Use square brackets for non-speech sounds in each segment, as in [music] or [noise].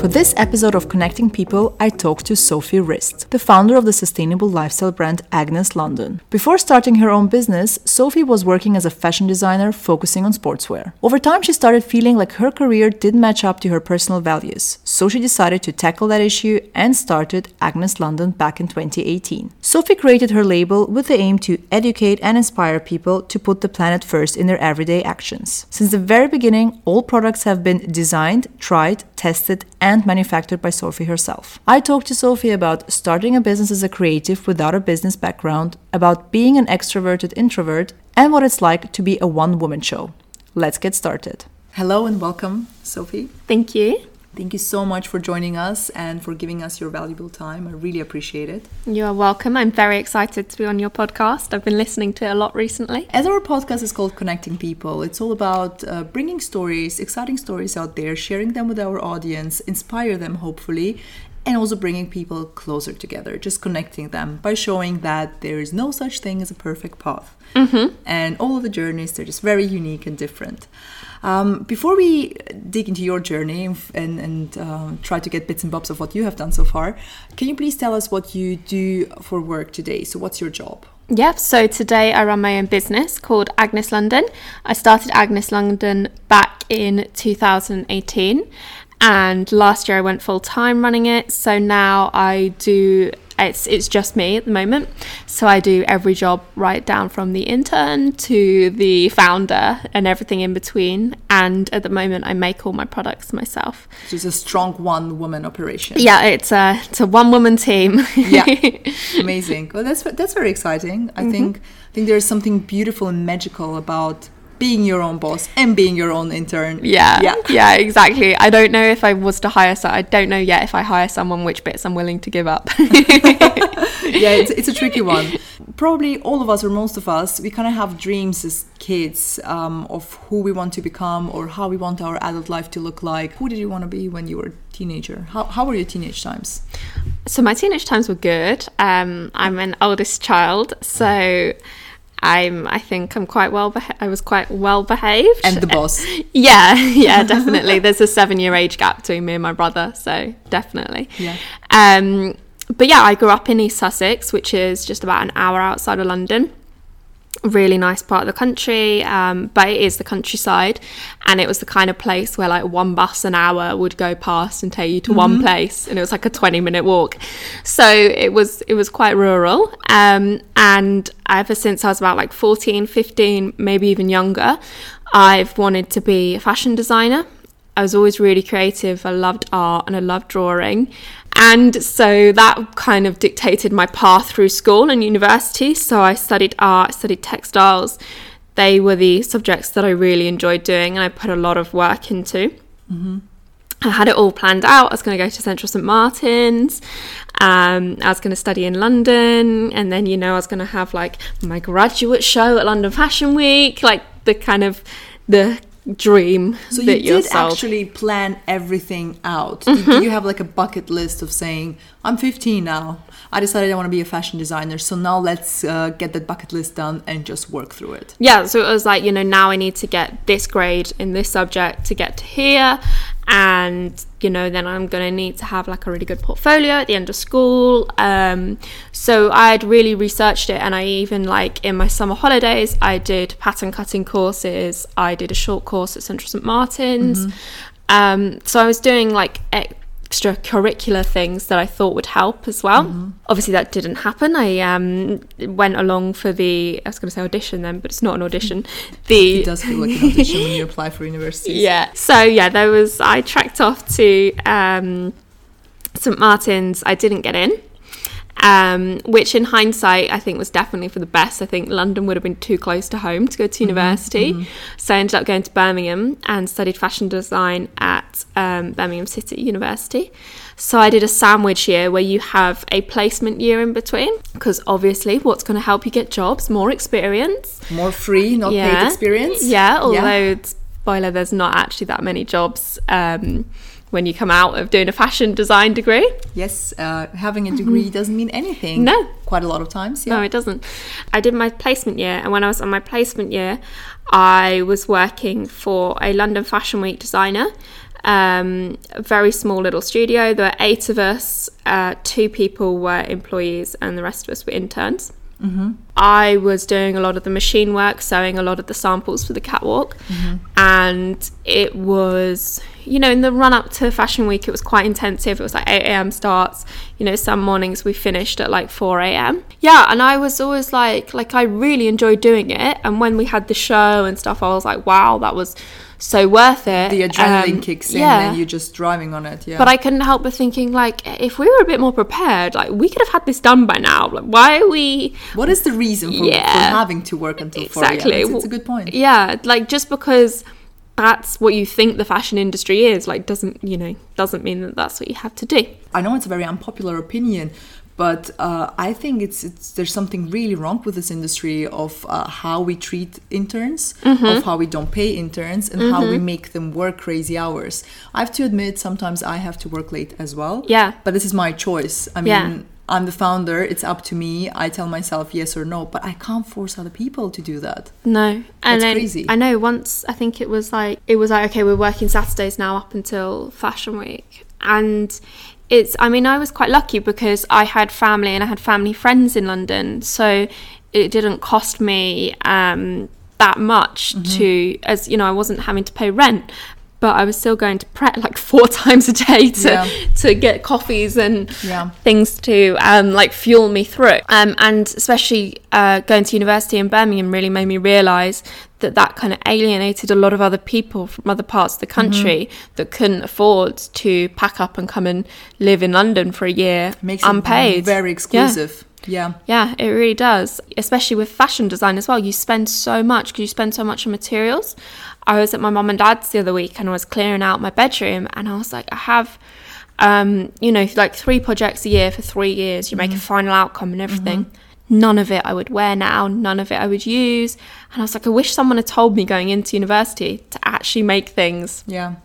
For this episode of Connecting People, I talked to Sophie Rist, the founder of the sustainable lifestyle brand Agnes London. Before starting her own business, Sophie was working as a fashion designer focusing on sportswear. Over time, she started feeling like her career didn't match up to her personal values, so she decided to tackle that issue and started Agnes London back in 2018. Sophie created her label with the aim to educate and inspire people to put the planet first in their everyday actions. Since the very beginning, all products have been designed, tried, tested, and manufactured by Sophie herself. I talked to Sophie about starting a business as a creative without a business background, about being an extroverted introvert, and what it's like to be a one woman show. Let's get started. Hello and welcome, Sophie. Thank you. Thank you so much for joining us and for giving us your valuable time. I really appreciate it. You are welcome. I'm very excited to be on your podcast. I've been listening to it a lot recently. As our podcast is called Connecting People, it's all about uh, bringing stories, exciting stories out there, sharing them with our audience, inspire them, hopefully, and also bringing people closer together, just connecting them by showing that there is no such thing as a perfect path. Mm-hmm. And all of the journeys, they're just very unique and different. Um, before we dig into your journey and, and uh, try to get bits and bobs of what you have done so far, can you please tell us what you do for work today? So, what's your job? Yep, so today I run my own business called Agnes London. I started Agnes London back in 2018 and last year I went full time running it. So now I do it's it's just me at the moment. So I do every job right down from the intern to the founder and everything in between. And at the moment, I make all my products myself. So it's a strong one woman operation. Yeah, it's a it's a one woman team. yeah, [laughs] amazing. Well, that's that's very exciting. I mm-hmm. think I think there's something beautiful and magical about being your own boss and being your own intern. Yeah, yeah, yeah, exactly. I don't know if I was to hire, so I don't know yet if I hire someone which bits I'm willing to give up. [laughs] [laughs] yeah, it's, it's a tricky one. Probably all of us, or most of us, we kind of have dreams as kids um, of who we want to become or how we want our adult life to look like. Who did you want to be when you were a teenager? How, how were your teenage times? So my teenage times were good. Um, I'm an oldest child, so I'm I think I'm quite well beha- I was quite well behaved. And the [laughs] boss. Yeah [laughs] yeah [laughs] definitely. There's a seven year age gap between me and my brother so definitely. Yeah. Um but yeah I grew up in East Sussex which is just about an hour outside of London really nice part of the country um, but it is the countryside and it was the kind of place where like one bus an hour would go past and take you to mm-hmm. one place and it was like a 20 minute walk. So it was it was quite rural um, and ever since i was about like 14 15 maybe even younger i've wanted to be a fashion designer. I was always really creative. I loved art and i loved drawing and so that kind of dictated my path through school and university. So I studied art, studied textiles. They were the subjects that I really enjoyed doing and I put a lot of work into. Mm-hmm. I had it all planned out. I was going to go to Central St Martin's. Um, I was going to study in London, and then you know I was going to have like my graduate show at London Fashion Week, like the kind of the dream so you did actually plan everything out. Mm-hmm. did you have like a bucket list of saying i'm 15 now. I decided i want to be a fashion designer so now let's uh, get that bucket list done and just work through it. Yeah so it was like you know now i need to get this grade in this subject to get to here and you know then i'm going to need to have like a really good portfolio at the end of school. Um, so i had really researched it and i even like in my summer holidays i did pattern cutting courses. I did a short course at central st martin's. Mm-hmm. um, so i was doing like extracurricular things that I thought would help as well. Mm-hmm. Obviously, that didn't happen. I um, went along for the, I was going to say audition then, but it's not an audition. [laughs] The It does feel like an audition when you apply for university. [laughs] yeah. So yeah, there was. I tracked off to um, St Martin's. I didn't get in, um, which in hindsight I think was definitely for the best. I think London would have been too close to home to go to university, so I ended up going to Birmingham and studied fashion design at um, Birmingham City University. So I did a sandwich year where you have a placement year in between, because obviously, what's going to help you get jobs? More experience. More free, not paid experience. Yeah, although spoiler, there's not actually that many jobs um, when you come out of doing a fashion design degree. Yes, uh, having a degree doesn't mean anything. No. Quite a lot of times. Yeah. No, it doesn't. I did my placement year, and when I was on my placement year, I was working for a London Fashion Week designer. Um, a very small little studio. There were eight of us. Uh, two people were employees, and the rest of us were interns. Mm-hmm. I was doing a lot of the machine work, sewing a lot of the samples for the catwalk, mm-hmm. and it was, you know, in the run up to Fashion Week, it was quite intensive. It was like 8 a.m. starts. You know, some mornings we finished at like 4 a.m. Yeah, and I was always like, like I really enjoyed doing it. And when we had the show and stuff, I was like, wow, that was so worth it. the adrenaline Um, kicks in yeah. and you're just driving on it. Yeah. But I couldn't help but thinking, like, if we were a bit more prepared, like, we could have had this done by now. Like, why are we what is the reason for, Yeah. for having to work until 4 exactly? It's, it's a good point. Yeah, like just because that's what you think the fashion industry is, like, doesn't you know, doesn't mean that that's what you have to do. I know it's a very unpopular opinion, but uh, I think it's, it's there's something really wrong with this industry of uh, how we treat interns, Mm-hmm. of how we don't pay interns, and how we make them work crazy hours. I have to admit, sometimes I have to work late as well. Yeah. But this is my choice. I mean. Yeah. I'm the founder. It's up to me. I tell myself yes or no, but I can't force other people to do that. No, and That's crazy. I know once I think it was like it was like okay, we're working Saturdays now up until Fashion Week, and it's. I mean, I was quite lucky because I had family and I had family friends in London, so it didn't cost me um, that much Mm-hmm. to as you know I wasn't having to pay rent. But I was still going to Pret like [laughs] four times a day to Yeah. to get coffees and Yeah. things to um, like fuel me through. Um, and especially uh, going to university in Birmingham really made me realise that that kind of alienated a lot of other people from other parts of the country that couldn't afford to pack up and come and live in London for a year Makes unpaid. it very exclusive. Yeah. Yeah, Yeah, it really does. Especially with fashion design as well. You spend so much because you spend so much on materials. I was at my mum and dad's the other week and I was clearing out my bedroom and I was like, I have, um, you know, like three projects a year for three years. You make a final outcome and everything. None of it I would wear now. None of it I would use. And I was like, I wish someone had told me going into university to actually make things Yeah.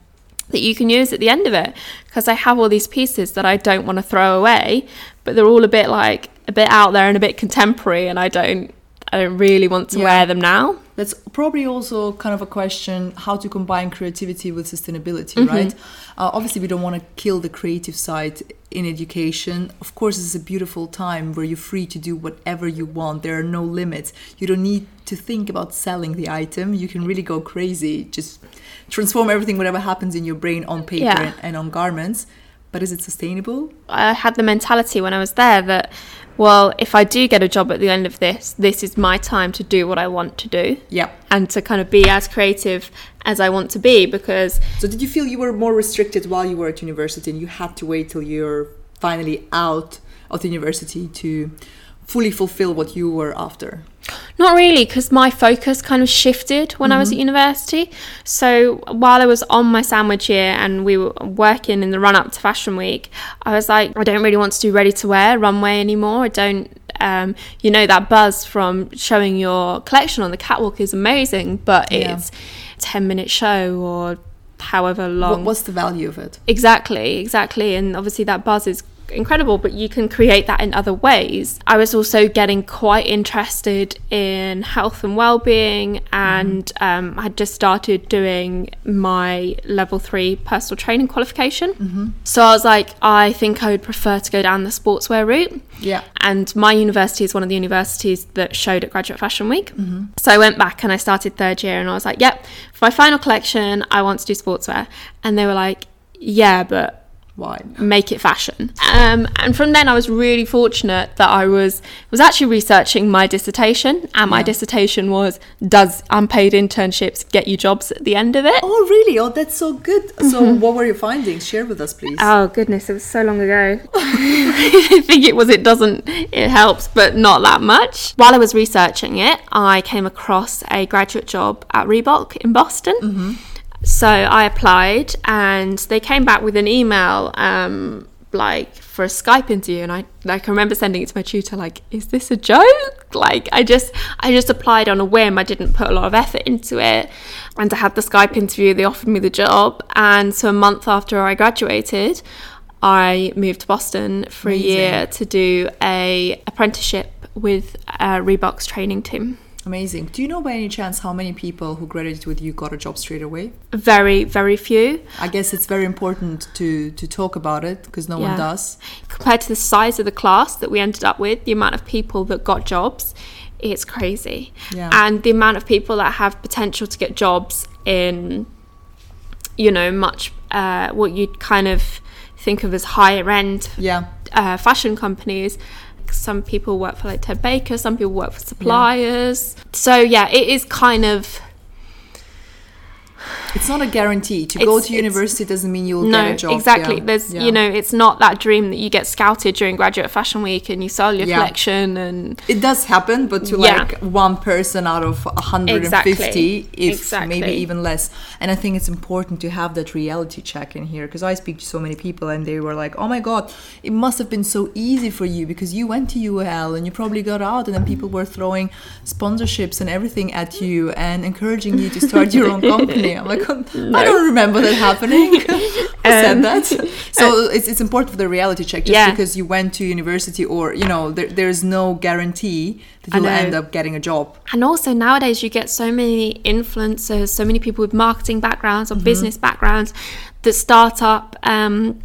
That you can use at the end of it because I have all these pieces that I don't want to throw away but they're all a bit like a bit out there and a bit contemporary and I don't I don't really want to Yeah. wear them now That's probably also kind of a question how to combine creativity with sustainability, Mm-hmm. right? Uh, obviously, we don't want to kill the creative side in education. Of course, it's a beautiful time where you're free to do whatever you want. There are no limits. You don't need to think about selling the item. You can really go crazy. Just transform everything, whatever happens in your brain, on paper Yeah. and, and on garments. But is it sustainable? I had the mentality when I was there that well if I do get a job at the end of this this is my time to do what I want to do Yeah. and to kind of be as creative as I want to be because So did you feel you were more restricted while you were at university and you had to wait till you're finally out of the university to fully fulfill what you were after? Not really, because my focus kind of shifted when I was at university. So while I was on my sandwich year and we were working in the run up to Fashion Week, I was like, I don't really want to do ready to wear runway anymore. I don't, um, you know, that buzz from showing your collection on the catwalk is amazing, but Yeah. it's a 10 minute show or however What, long. what's the value of it? Exactly, exactly. And obviously, that buzz is incredible, but you can create that in other ways. I was also getting quite interested in health and well-being, and mm-hmm. um, I had just started doing my level three personal training qualification. Mm-hmm. So I was like, I think I would prefer to go down the sportswear route. Yeah. And my university is one of the universities that showed at Graduate Fashion Week. Mm-hmm. So I went back and I started third year and I was like, yep, for my final collection, I want to do sportswear. And they were like, yeah, but Why? make it fashion. Um, and from then, I was really fortunate that I was was actually researching my dissertation, and my Yeah. dissertation was does unpaid internships get you jobs at the end of it? Oh, really? Oh, that's so good. So, what were your findings? Share with us, please. Oh goodness, it was so long ago. [laughs] [laughs] I think it was it doesn't it helps, but not that much. While I was researching it, I came across a graduate job at Reebok in Boston. So I applied, and they came back with an email, um, like for a Skype interview, and I like I remember sending it to my tutor, like, is this a joke? [laughs] Like I just I just applied on a whim. I didn't put a lot of effort into it, and I had the Skype interview. They offered me the job, and so a month after I graduated. I moved to Boston for Amazing. a year to do a apprenticeship with uh, Reebok's training team. Amazing. Do you know by any chance how many people who graduated with you got a job straight away? Very, very few. I guess it's very important to to talk about it because no Yeah. one does. Compared to the size of the class that we ended up with, the amount of people that got jobs, it's crazy. Yeah. And the amount of people that have potential to get jobs in, you know, much uh, what you'd kind of think of as higher end Yeah. uh, fashion companies. Some people work for like Ted Baker, some people work for suppliers. So yeah, it is kind of It's not a guarantee. To go to university doesn't mean you'll no, get a job. exactly. Yeah. There's Yeah. you know, it's not that dream that you get scouted during graduate fashion week and you sell your Yeah. collection and It does happen, but to like one person out of 150, Exactly. if Exactly. maybe even less. And I think it's important to have that reality check in here because I speak to so many people and they were like, oh my God, it must have been so easy for you because you went to UL and you probably got out and then people were throwing sponsorships and everything at you and encouraging you to start your own company. I'm like, I don't remember that happening. [laughs] Who said that? [laughs] So it's, it's important for the reality check just Yeah. because you went to university or, you know, there, there's no guarantee that you'll end up getting a job. And also nowadays you get so many influencers, so many people with marketing backgrounds Mm-hmm. or business backgrounds that start up um,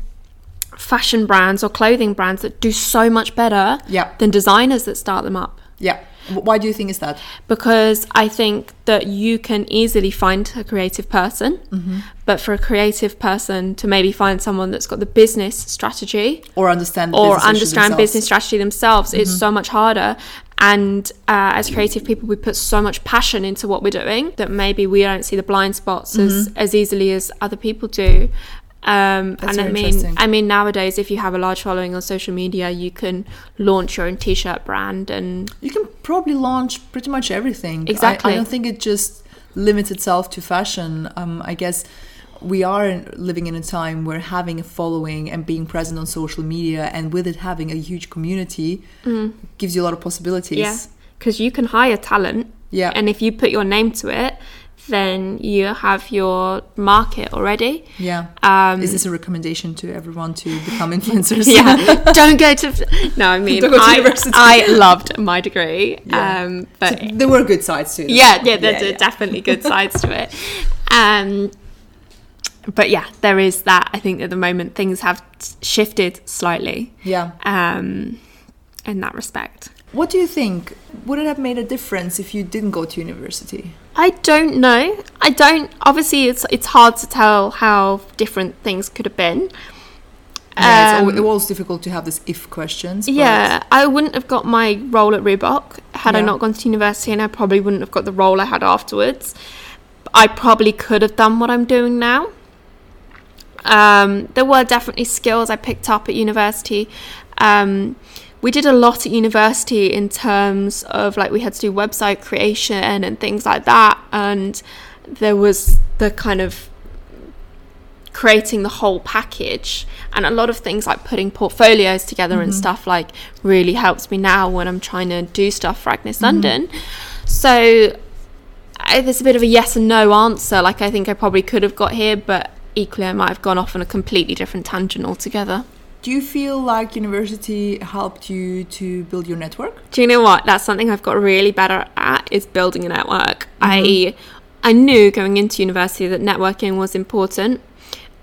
fashion brands or clothing brands that do so much better than designers that start them up. Yeah. Why do you think is that? Because I think that you can easily find a creative person, Mm-hmm. but for a creative person to maybe find someone that's got the business strategy Or understand the or business understand? Mm-hmm. business strategy themselves is so much harder. And uh, as creative people, we put so much passion into what we're doing that maybe we don't see the blind spots as, as easily as other people do. Um, and I mean. I mean, nowadays, if you have a large following on social media, you can launch your own T-shirt brand, and You can probably launch pretty much everything. I- Exactly. I, don't think it just limits itself to fashion. Um, I guess we are living in a time where having a following and being present on social media and with it having a huge community gives you a lot of possibilities. Mm. yeah, because you can hire talent, Yeah. and if you put your name to it, then you have your market already. Yeah. Um, Is this a recommendation to everyone to become [laughs] influencers? yeah [laughs] don't go to no i mean Don't go to I. I loved my degree Yeah. um but So there were good sides to it. yeah yeah there's yeah. definitely good [laughs] sides to it um but yeah there is that i think at the moment things have shifted slightly Yeah. um in that respect What do you think? Would it have made a difference if you didn't go to university? I don't know. I don't. Obviously, it's it's hard to tell how different things could have been. Yeah, it's Um, al- it was difficult to have this if questions. but- Yeah, I wouldn't have got my role at Reebok had I not gone to university, and I probably wouldn't have got the role I had afterwards. I probably could have done what I'm doing now. Um, there were definitely skills I picked up at university. Um, we did a lot at university in terms of like we had to do website creation and things like that, and there was the kind of creating the whole package and a lot of things like putting portfolios together and mm-hmm. stuff like really helps me now when I'm trying to do stuff for Agnes mm-hmm. London. So I, there's a bit of a yes and no answer. Like I think I probably could have got here, but equally I might have gone off on a completely different tangent altogether. Do you feel like university helped you to build your network? Do you know what? That's something I've got really better at is building a network. Mm-hmm. I I knew going into university that networking was important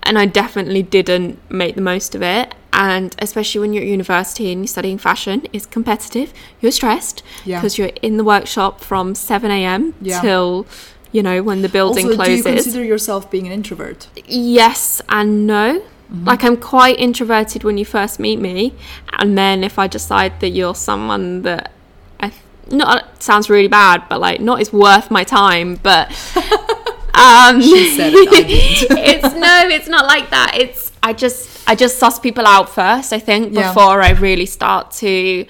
and I definitely didn't make the most of it. And especially when you're at university and you're studying fashion, it's competitive. You're stressed Yeah. because you're in the workshop from 7 a.m. Yeah. till, you know, when the building also, do you consider yourself being an introvert? yes and no. Like I'm quite introverted when you first meet me, and then if I decide that you're someone that I not sounds really bad, but like not is worth my time, but [laughs] um, She said it, [laughs] it's no, it's not like that. It's I just I just suss people out first. I think Yeah. before I really start to.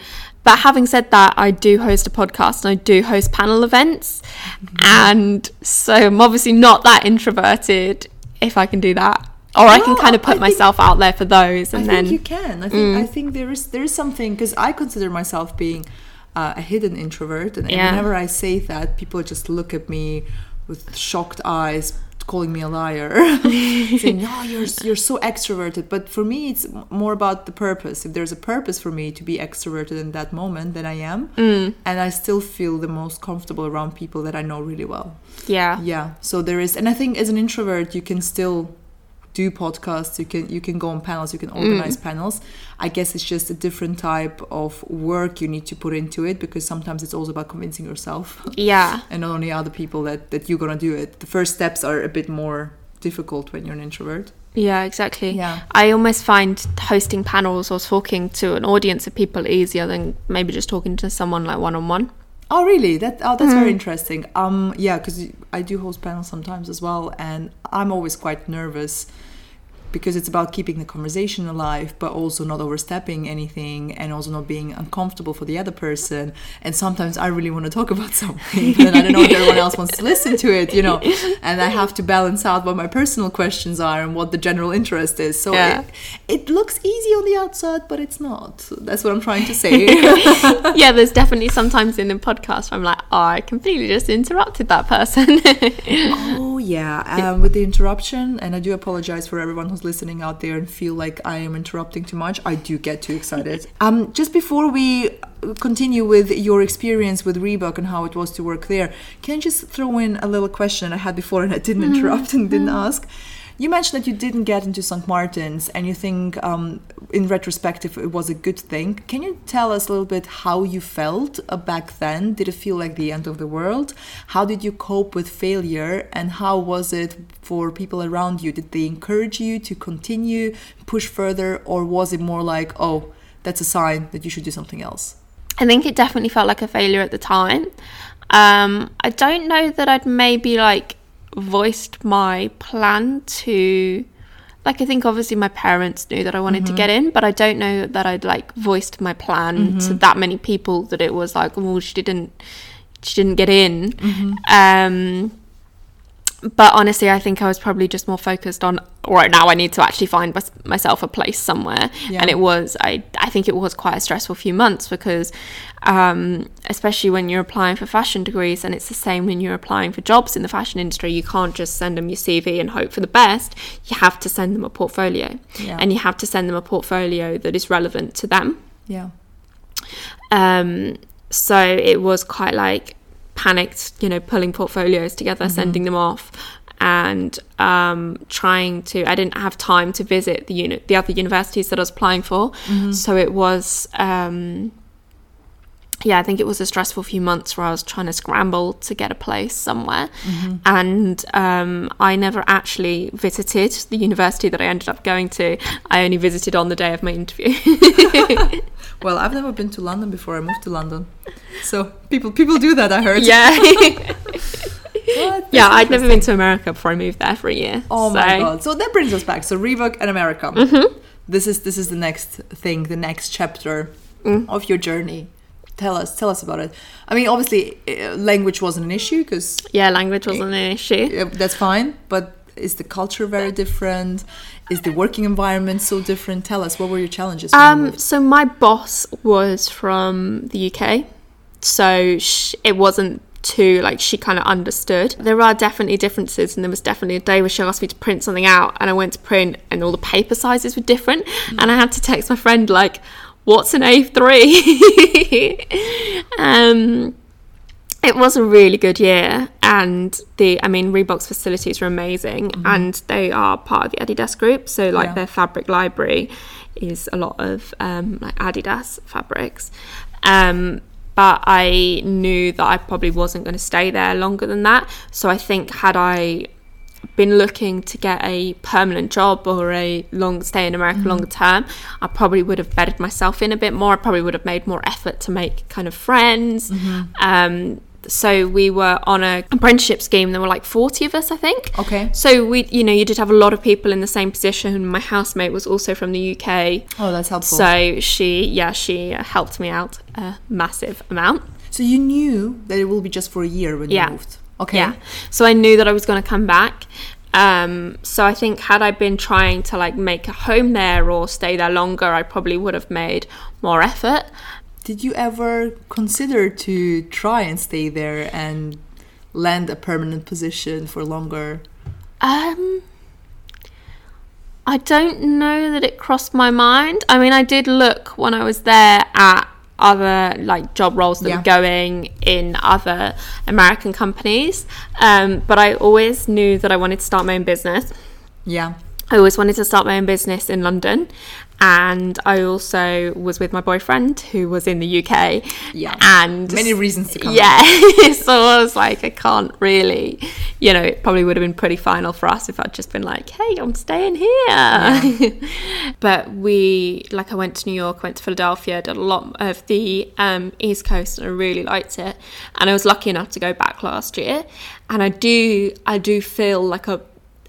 But having said that, I do host a podcast and I do host panel events, Mm-hmm. and so I'm obviously not that introverted if I can do that, or I can kind of I put think- myself out there for those, and think then Mm. you can. I think I think there is there is something because I consider myself being uh, a hidden introvert, and, and Yeah. whenever I say that, people just look at me with shocked eyes, calling me a liar, [laughs] saying, "No, [laughs] you're you're so extroverted." But for me, it's more about the purpose. If there's a purpose for me to be extroverted in that moment, then I am, Mm. and I still feel the most comfortable around people that I know really well. yeah, Yeah. So there is, and I think as an introvert, you can still do podcasts. You can you can go on panels. You can organize panels. I guess it's just a different type of work you need to put into it because sometimes it's also about convincing yourself yeah, [laughs] and not only other people that that you're gonna do it. The first steps are a bit more difficult when you're an introvert. yeah, exactly. Yeah. I almost find hosting panels or talking to an audience of people easier than maybe just talking to someone like one on one. Oh, really? That oh, that's very interesting. Um, yeah, because I do host panels sometimes as well, and I'm always quite nervous because it's about keeping the conversation alive, but also not overstepping anything, and also not being uncomfortable for the other person. And sometimes I really want to talk about [laughs] something, but then I don't know if everyone else wants to listen to it, you know. [laughs] And I have to balance out what my personal questions are and what the general interest is. So Yeah. it, it looks easy on the outside, but it's not. That's what I'm trying to say. [laughs] yeah, there's definitely sometimes in the podcast where I'm like, oh, I completely just interrupted that person. Oh yeah, um, with the interruption, and I do apologize for everyone who's listening out there and feel like I am interrupting too much. I do get too excited. [laughs] um, just before we continue with your experience with Reebok and how it was to work there, can I just throw in a little question I had before and I didn't interrupt and didn't ask? You mentioned that you didn't get into St. Martin's and you think, um, in retrospective, it was a good thing. Can you tell us a little bit how you felt uh, back then? Did it feel like the end of the world? How did you cope with failure? And how was it for people around you? Did they encourage you to continue, push further? Or was it more like, oh, that's a sign that you should do something else? I think it definitely felt like a failure at the time. Um, I don't know that I'd maybe like voiced my plan to like I think obviously my parents knew that I wanted to mm-hmm. get in, but I don't know that I'd like voiced my plan to mm-hmm. that many people that it was like, well, she didn't she didn't get in. Mm-hmm. Um but honestly, I think I was probably just more focused on right now. I need to actually find mys- myself a place somewhere, Yeah. and it was. I I think it was quite a stressful few months because, um, especially when you're applying for fashion degrees, and it's the same when you're applying for jobs in the fashion industry. You can't just send them your CV and hope for the best. You have to send them a portfolio, Yeah. and you have to send them a portfolio that is relevant to them. Yeah. Um, so it was quite like panicked, you know, pulling portfolios together, sending them off, and um, trying to. I didn't have time to visit the unit, the other universities that I was applying for, so it was. Um, yeah, I think it was a stressful few months where I was trying to scramble to get a place somewhere. And um, I never actually visited the university that I ended up going to. I only visited on the day of my interview. [laughs] Well, I've never been to London before I moved to London. So people people do that, I heard. yeah. [laughs] [laughs] Yeah, I'd never been to America before I moved there for a year. Oh so, my god! So that brings us back. So Reebok and America. Mm-hmm. This is this is the next thing, the next chapter Mm. of your journey. Tell us, tell us about it. I mean, obviously, uh, language wasn't an issue because Yeah, language wasn't an issue. that's fine. But is the culture very different? Is the working environment so different? Tell us, what were your challenges? Um, so my boss was from the UK, so sh- it wasn't too like she kind of understood. There are definitely differences, and there was definitely a day where she asked me to print something out, and I went to print, and all the paper sizes were different, and I had to text my friend like, "What's an A3?" [laughs] um, it was a really good year and the i mean reebok's facilities were amazing and they are part of the adidas group so like Yeah. their fabric library is a lot of um, like adidas fabrics um, but i knew that i probably wasn't going to stay there longer than that so i think had i been looking to get a permanent job or a long stay in America Mm-hmm. longer term, I probably would have bedded myself in a bit more. I probably would have made more effort to make kind of friends. Mm-hmm. Um, so we were on a apprenticeship scheme. There were like 40 of us, I think. Okay. So we, you know, you did have a lot of people in the same position. My housemate was also from the UK. Oh, that's helpful. So she, yeah, she helped me out a massive amount. So you knew that it will be just for a year when Yeah. you moved. Okay. Yeah. So I knew that I was going to come back. Um, so I think had I been trying to like make a home there or stay there longer, I probably would have made more effort. Did you ever consider to try and stay there and land a permanent position for longer? Um, I don't know that it crossed my mind. I mean, I did look when I was there at other like job roles that Yeah. were going in other American companies, um, but I always knew that I wanted to start my own business. Yeah. I always wanted to start my own business in London. And I also was with my boyfriend who was in the UK. Yeah. And Many reasons to come. Yeah. [laughs] so I was like, I can't really, you know, it probably would have been pretty final for us if I'd just been like, hey, I'm staying here. [laughs] but we, like, I went to New York, went to Philadelphia, did a lot of the um, East Coast, and I really liked it. And I was lucky enough to go back last year. And I do, I do feel like a,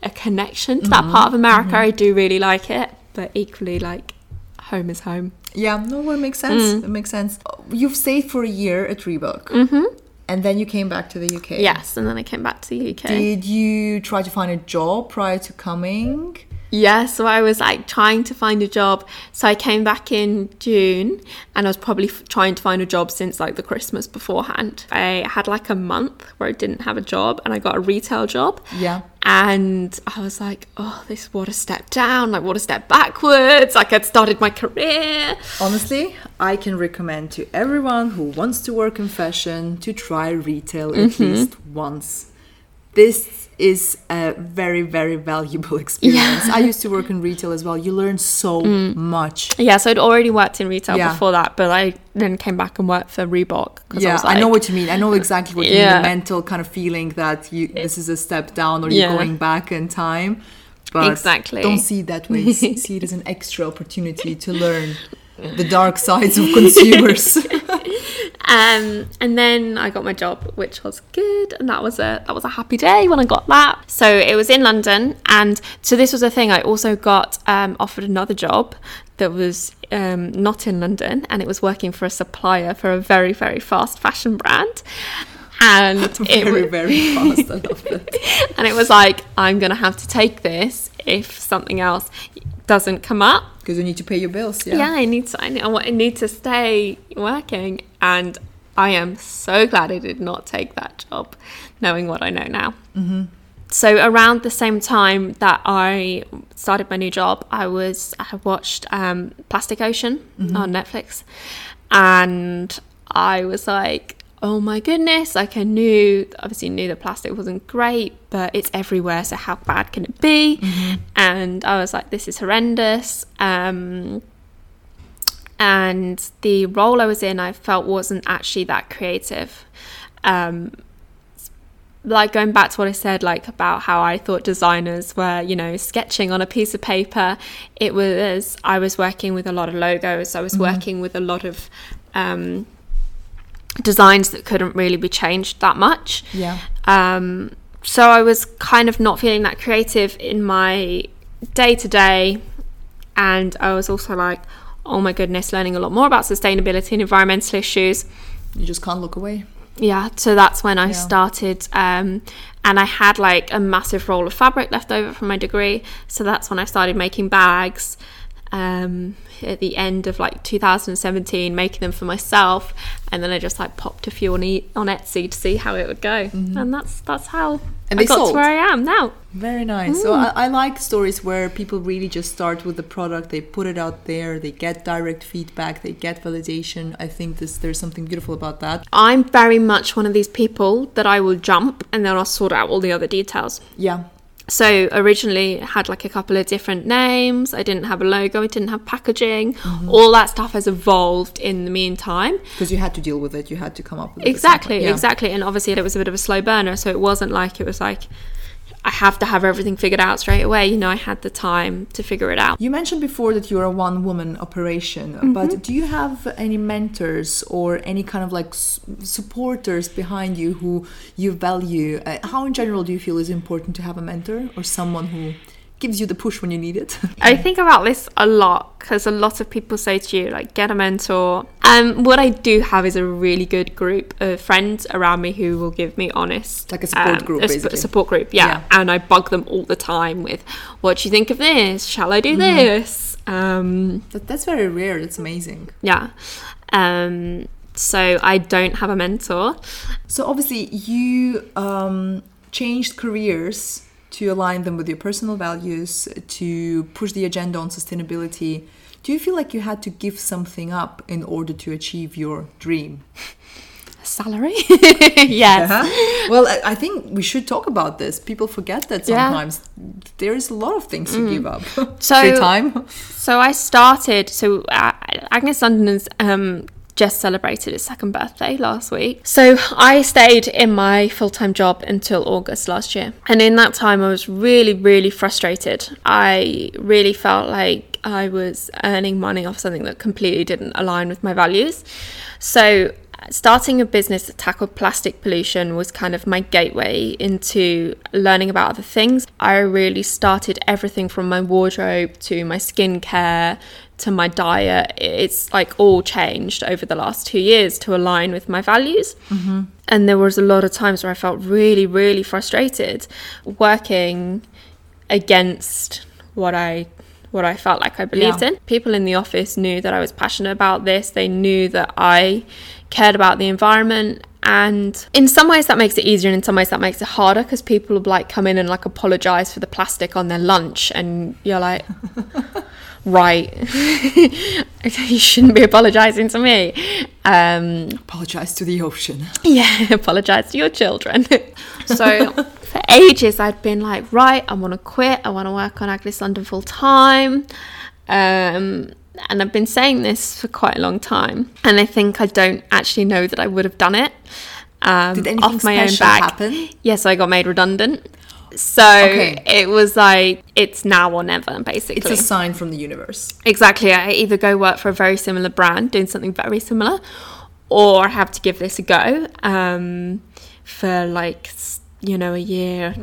a connection to that part of America. I do really like it. But equally, like, home is home. Yeah, no, it makes sense. Mm. It makes sense. You've stayed for a year at Reebok. Mm-hmm. And then you came back to the UK. Yes. And then I came back to the UK. Did you try to find a job prior to coming? Yeah, so I was like trying to find a job. So I came back in June and I was probably f- trying to find a job since like the Christmas beforehand. I had like a month where I didn't have a job and I got a retail job. Yeah. And I was like, oh, this what a step down, like what a step backwards. Like I'd started my career. Honestly, I can recommend to everyone who wants to work in fashion to try retail at Mm-hmm. least once. This is a very, very valuable [laughs] experience. I used to work in retail as well. You learn so Mm. much. Yeah, so I'd already worked in retail Yeah. before that, but I then came back and worked for Reebok. Yeah, was I know what you mean. I know exactly what you mean. The mental kind of feeling that you this is a step down or you're going back in time. But Exactly. don't see it that way. [laughs] See it as an extra opportunity to learn the dark sides of consumers. [laughs] [laughs] Um, and then I got my job, which was good, and that was a that was a happy day when I got that. So it was in London, and so this was a thing. I also got um, offered another job that was um, not in London, and it was working for a supplier for a very very fast fashion brand. And [laughs] it very, was, very fast. I that. [laughs] and it was like I'm gonna have to take this if something else doesn't come up. Because you need to pay your bills. Yeah. Yeah, I need to. I need, I need to stay working, and I am so glad I did not take that job, knowing what I know now. Mm-hmm. So around the same time that I started my new job, I was I watched um, Plastic Ocean on Netflix, and I was like. Oh my goodness! Like I knew, obviously knew that plastic wasn't great, but it's everywhere. So how bad can it be? And I was like, this is horrendous. Um, and the role I was in, I felt wasn't actually that creative. Um, like going back to what I said, like about how I thought designers were, you know, sketching on a piece of paper. It was I was working with a lot of logos. I was working with a lot of um, designs that couldn't really be changed that much. Yeah. Um, so I was kind of not feeling that creative in my day to day. And I was also like, oh my goodness, learning a lot more about sustainability and environmental issues. You just can't look away. Yeah, so that's when I Yeah. started. Um, and I had like a massive roll of fabric left over from my degree. So that's when I started making bags. Um, at the end of like 2017, making them for myself, and then I just like popped a few on e- on Etsy to see how it would go, and that's that's how Mm-hmm. And I they got sold? to where I am now. Very nice. So I, I like stories where people really just start with the product, they put it out there, they get direct feedback, they get validation. I think this there's something beautiful about that. I'm very much one of these people that I will jump and then I'll sort out all the other details. Yeah. So originally it had like a couple of different names. I didn't have a logo. I didn't have packaging. Mm-hmm. All that stuff has evolved in the meantime. Because you had to deal with it, you had to come up with it Exactly. Yeah. exactly. And obviously it was a bit of a slow burner, so it wasn't like it was like I have to have everything figured out straight away. You know, I had the time to figure it out. You mentioned before that you're a one woman operation, Mm-hmm. but do you have any mentors or any kind of like supporters behind you who you value? Uh, how, in general, do you feel is important to have a mentor or someone who gives you the push when you need it? [laughs] I think about this a lot because a lot of people say to you, like, get a mentor. Um, what I do have is a really good group of friends around me who will give me honest, Like a support um, group, a sp- support group, yeah. Yeah. And I bug them all the time with, what do you think of this? Shall I do Mm-hmm. this? Um, that, that's very rare. That's amazing. yeah. Um, so I don't have a mentor. So obviously, you um, changed careers to align them with your personal values, to push the agenda on sustainability. Do you feel like you had to give something up in order to achieve your dream? [laughs] Salary? [laughs] yes. Uh-huh. Well, I, think we should talk about this. People forget that Yeah. sometimes there is a lot of things to give up. So- [laughs] Free time. So I started. So uh, Agnes London has um, just celebrated its second birthday last week. So I stayed in my full time job until August last year, and in that time I was really, really frustrated. I really felt like I was earning money off something that completely didn't align with my values. So starting a business that tackled plastic pollution was kind of my gateway into learning about other things. I really started everything from my wardrobe to my skincare to my diet. It's like all changed over the last two years to align with my values. Mm-hmm. And there was a lot of times where I felt really, really frustrated working against what I what I felt like I believed Yeah. in. People in the office knew that I was passionate about this. They knew that I cared about the environment and in some ways that makes it easier and in some ways that makes it harder because people will like come in and like apologize for the plastic on their lunch and you're like [laughs] right [laughs] you shouldn't be apologizing to me um Apologize to the ocean. yeah, [laughs] apologize to your children. [laughs] so for ages, I'd been like, right, I want to quit. I want to work on Agnes London full time. Um, and I've been saying this for quite a long time. And I think I don't actually know that I would have done it. Um, Did anything off my own special back. happen? Yes, I got made redundant. So Okay. it was like it's now or never, basically. It's a sign from the universe. Exactly. I either go work for a very similar brand doing something very similar, or I have to give this a go um, for like you know a year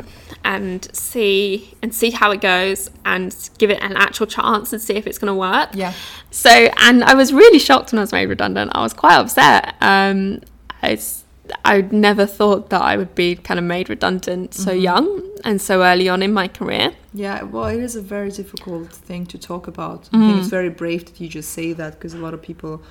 and see and see how it goes and give it an actual chance and see if it's going to work. Yeah. So and I was really shocked when I was made redundant. I was quite upset. Um, it's I never thought that I would be kind of made redundant so young and so early on in my career. Yeah, well, it is a very difficult thing to talk about. I Mm. think it's very brave that you just say that because a lot of people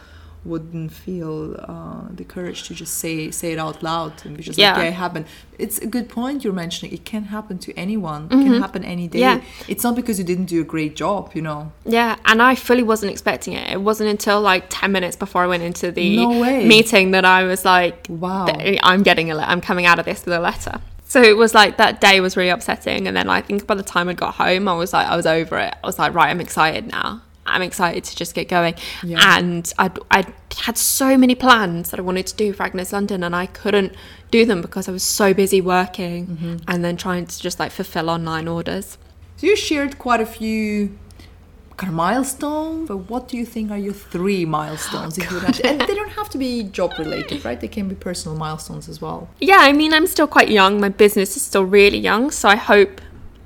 wouldn't feel uh, the courage to just say say it out loud and be just Yeah. like, yeah, it happened. It's a good point you're mentioning. It can happen to anyone. It can happen any day. Mm-hmm. Yeah. It's not because you didn't do a great job, you know. Yeah, and I fully wasn't expecting it. It wasn't until like 10 minutes before I went into the No meeting that I was like, Wow. I'm getting a I'm coming out of this with a letter. So it was like that day was really upsetting. And then I think by the time I got home, I was like, I was over it. I was like, right, I'm excited now. I'm excited to just get going. Yeah. And I'd, I'd had so many plans that I wanted to do for Agnes London, and I couldn't do them because I was so busy working Mm-hmm. and then trying to just like fulfill online orders. So you shared quite a few kind of milestones. But what do you think are your three milestones? if you would and they don't have to be job related, right? They can be personal milestones as well. Yeah, I mean, I'm still quite young. My business is still really young, so I hope,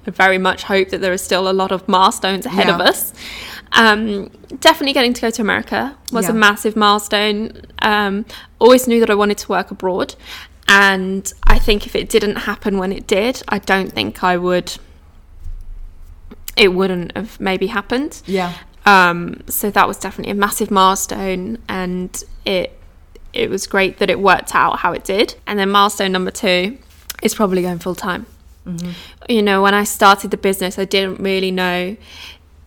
I very much hope that there is still a lot of milestones ahead of us. Um, definitely getting to go to America was a massive milestone. Um, always knew that I wanted to work abroad, and I think if it didn't happen when it did, I don't think I would. It wouldn't have maybe happened. Yeah. Um, so that was definitely a massive milestone, and it it was great that it worked out how it did. And then milestone number two is probably going full time. You know, when I started the business, I didn't really know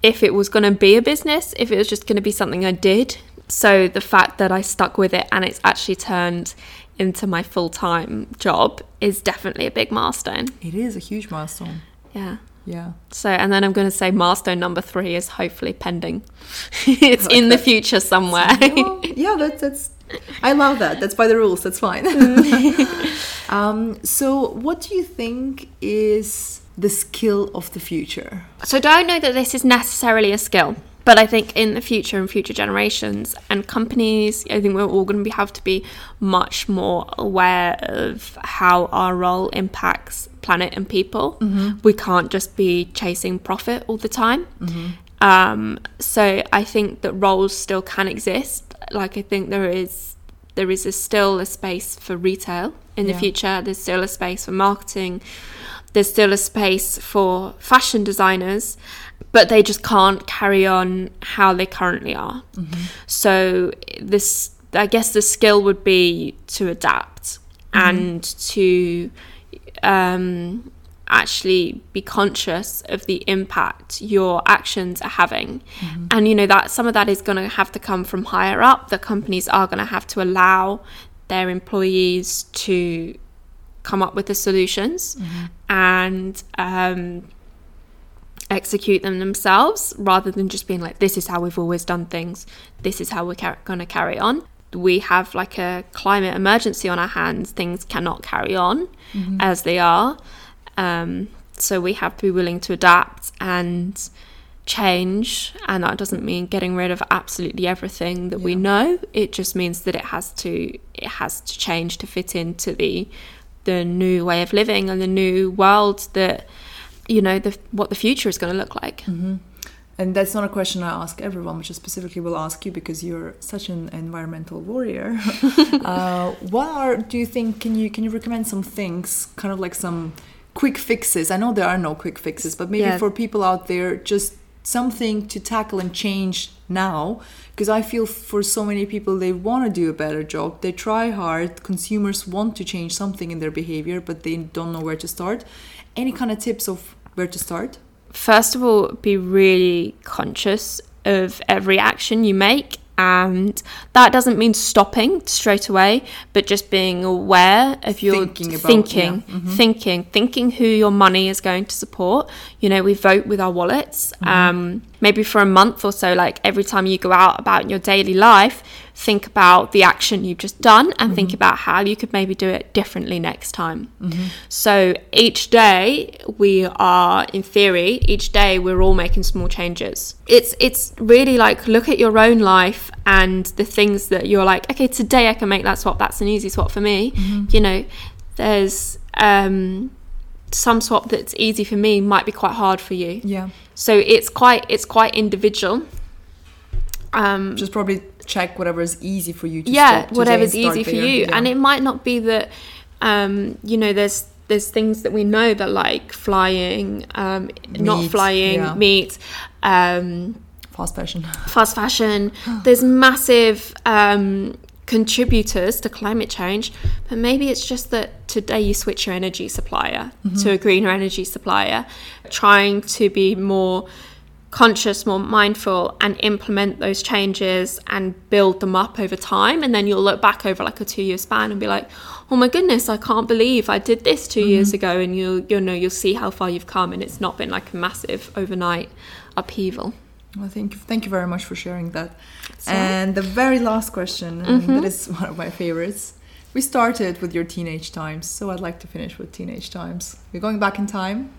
if it was going to be a business, if it was just going to be something I did. So the fact that I stuck with it and it's actually turned into my full time job is definitely a big milestone. It is a huge milestone. Yeah. Yeah. So, and then I'm going to say milestone number three is hopefully pending. [laughs] it's in the future somewhere. Well, yeah, that's that's I love that. That's by the rules. That's fine. [laughs] [laughs] um, so, what do you think is the skill of the future? So I don't know that this is necessarily a skill, but I think in the future and future generations and companies, I think we're all going to be, have to be much more aware of how our role impacts planet and people. We can't just be chasing profit all the time. Um, so I think that roles still can exist. Like I think there is there is a, still a space for retail in the future. There's still a space for marketing. There's still a space for fashion designers, but they just can't carry on how they currently are. So this, I guess, the skill would be to adapt and to um, actually be conscious of the impact your actions are having. And you know that some of that is going to have to come from higher up. The companies are going to have to allow their employees to come up with the solutions and um, execute them themselves rather than just being like this is how we've always done things. This is how we're car- going to carry on. We have like a climate emergency on our hands. Things cannot carry on as they are. Um, so we have to be willing to adapt and change. And that doesn't mean getting rid of absolutely everything that we know. It just means that it has to it has to change to fit into the the new way of living and the new world that you know the what the future is going to look like And that's not a question I ask everyone, which I specifically will ask you because you're such an environmental warrior. [laughs] [laughs] uh, what are do you think? Can you can you recommend some things, kind of like some quick fixes? I know there are no quick fixes, but maybe Yeah. for people out there, just something to tackle and change now. Because I feel for so many people, they want to do a better job. They try hard. Consumers want to change something in their behavior, but they don't know where to start. Any kind of tips of where to start? first of all, be really conscious of every action you make. And that doesn't mean stopping straight away, but just being aware of your Thinking about- thinking, yeah, mhm. thinking, thinking who your money is going to support. You know, we vote with our wallets. Um, maybe for a month or so, like every time you go out about your daily life, think about the action you've just done and think about how you could maybe do it differently next time. So each day we are, in theory, each day we're all making small changes. It's it's really like look at your own life and the things that you're like, okay, today I can make that swap. That's an easy swap for me. You know, there's um, some swap that's easy for me might be quite hard for you. Yeah. So it's quite it's quite individual. Um, just probably check whatever is easy for you to yeah whatever's and easy for you Yeah. and it might not be that um you know there's there's things that we know that like flying um not flying yeah. meat um fast fashion fast fashion [gasps] there's massive um contributors to climate change but maybe it's just that today you switch your energy supplier mm-hmm. to a greener energy supplier trying to be more conscious, more mindful, and implement those changes and build them up over time. And then you'll look back over like a two year span and be like, oh my goodness, I can't believe I did this 2 years mm-hmm. ago. And you'll, you'll know, you'll see how far you've come. And it's not been like a massive overnight upheaval. Well thank you thank you very much for sharing that and the very last question and that mm-hmm. is [laughs] one of my favorites we started with your teenage times so i'd like to finish with teenage times we're going back in time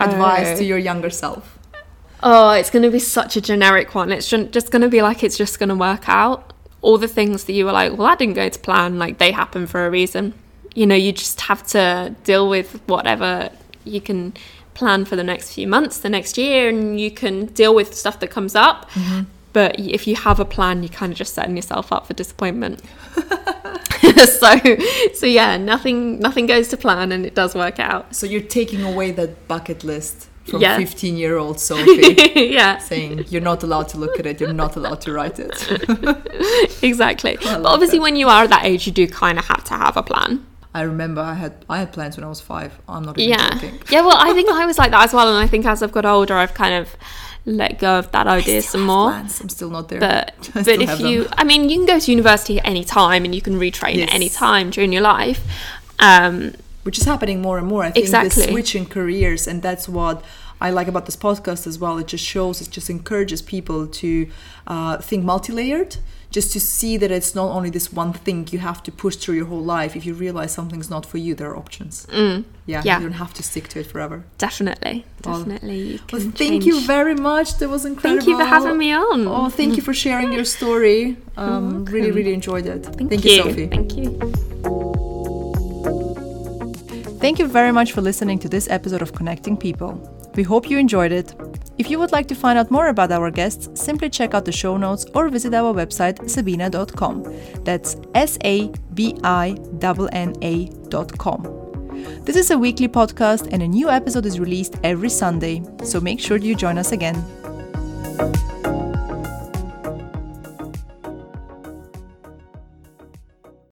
oh. advice Oh. to your younger self Oh, it's going to be such a generic one. It's just going to be like it's just going to work out. All the things that you were like, well, that didn't go to plan, like they happen for a reason. You know, you just have to deal with whatever you can plan for the next few months, the next year, and you can deal with stuff that comes up. Mm-hmm. But if you have a plan, you're kind of just setting yourself up for disappointment. [laughs] [laughs] so, so yeah, nothing, nothing goes to plan, and it does work out. so you're taking away that bucket list from Yeah. 15 year old [laughs] sophie yeah. saying you're not allowed to look at it you're not allowed to write it exactly. But obviously, that. when you are at that age, you do kind of have to have a plan. I remember i had i had plans when i was five i'm not even Yeah. joking Yeah, well, I think [laughs] I was like that as well. And I think as I've got older, I've kind of let go of that idea some more. plans. i'm still not there But [laughs] I but if you, them. I mean, you can go to university at any time and you can retrain Yes. at any time during your life. Um, which is happening more and more. I think Exactly. the switch in careers, and that's what I like about this podcast as well. It just shows, it just encourages people to uh, think multi-layered. Just to see that it's not only this one thing you have to push through your whole life. If you realize something's not for you, there are options. Mm, Yeah, Yeah. you don't have to stick to it forever. definitely, Well- definitely. Well, can thank you very much. That was incredible. Thank you for having me on. Oh, thank you for sharing your story. Um, really, really enjoyed it. thank, you, you, Sophie. Thank you. Thank you very much for listening to this episode of Connecting People. We hope you enjoyed it. If you would like to find out more about our guests, simply check out the show notes or visit our website sabinna.com. That's S A B I N N A.com. This is a weekly podcast and a new episode is released every Sunday, so make sure you join us again.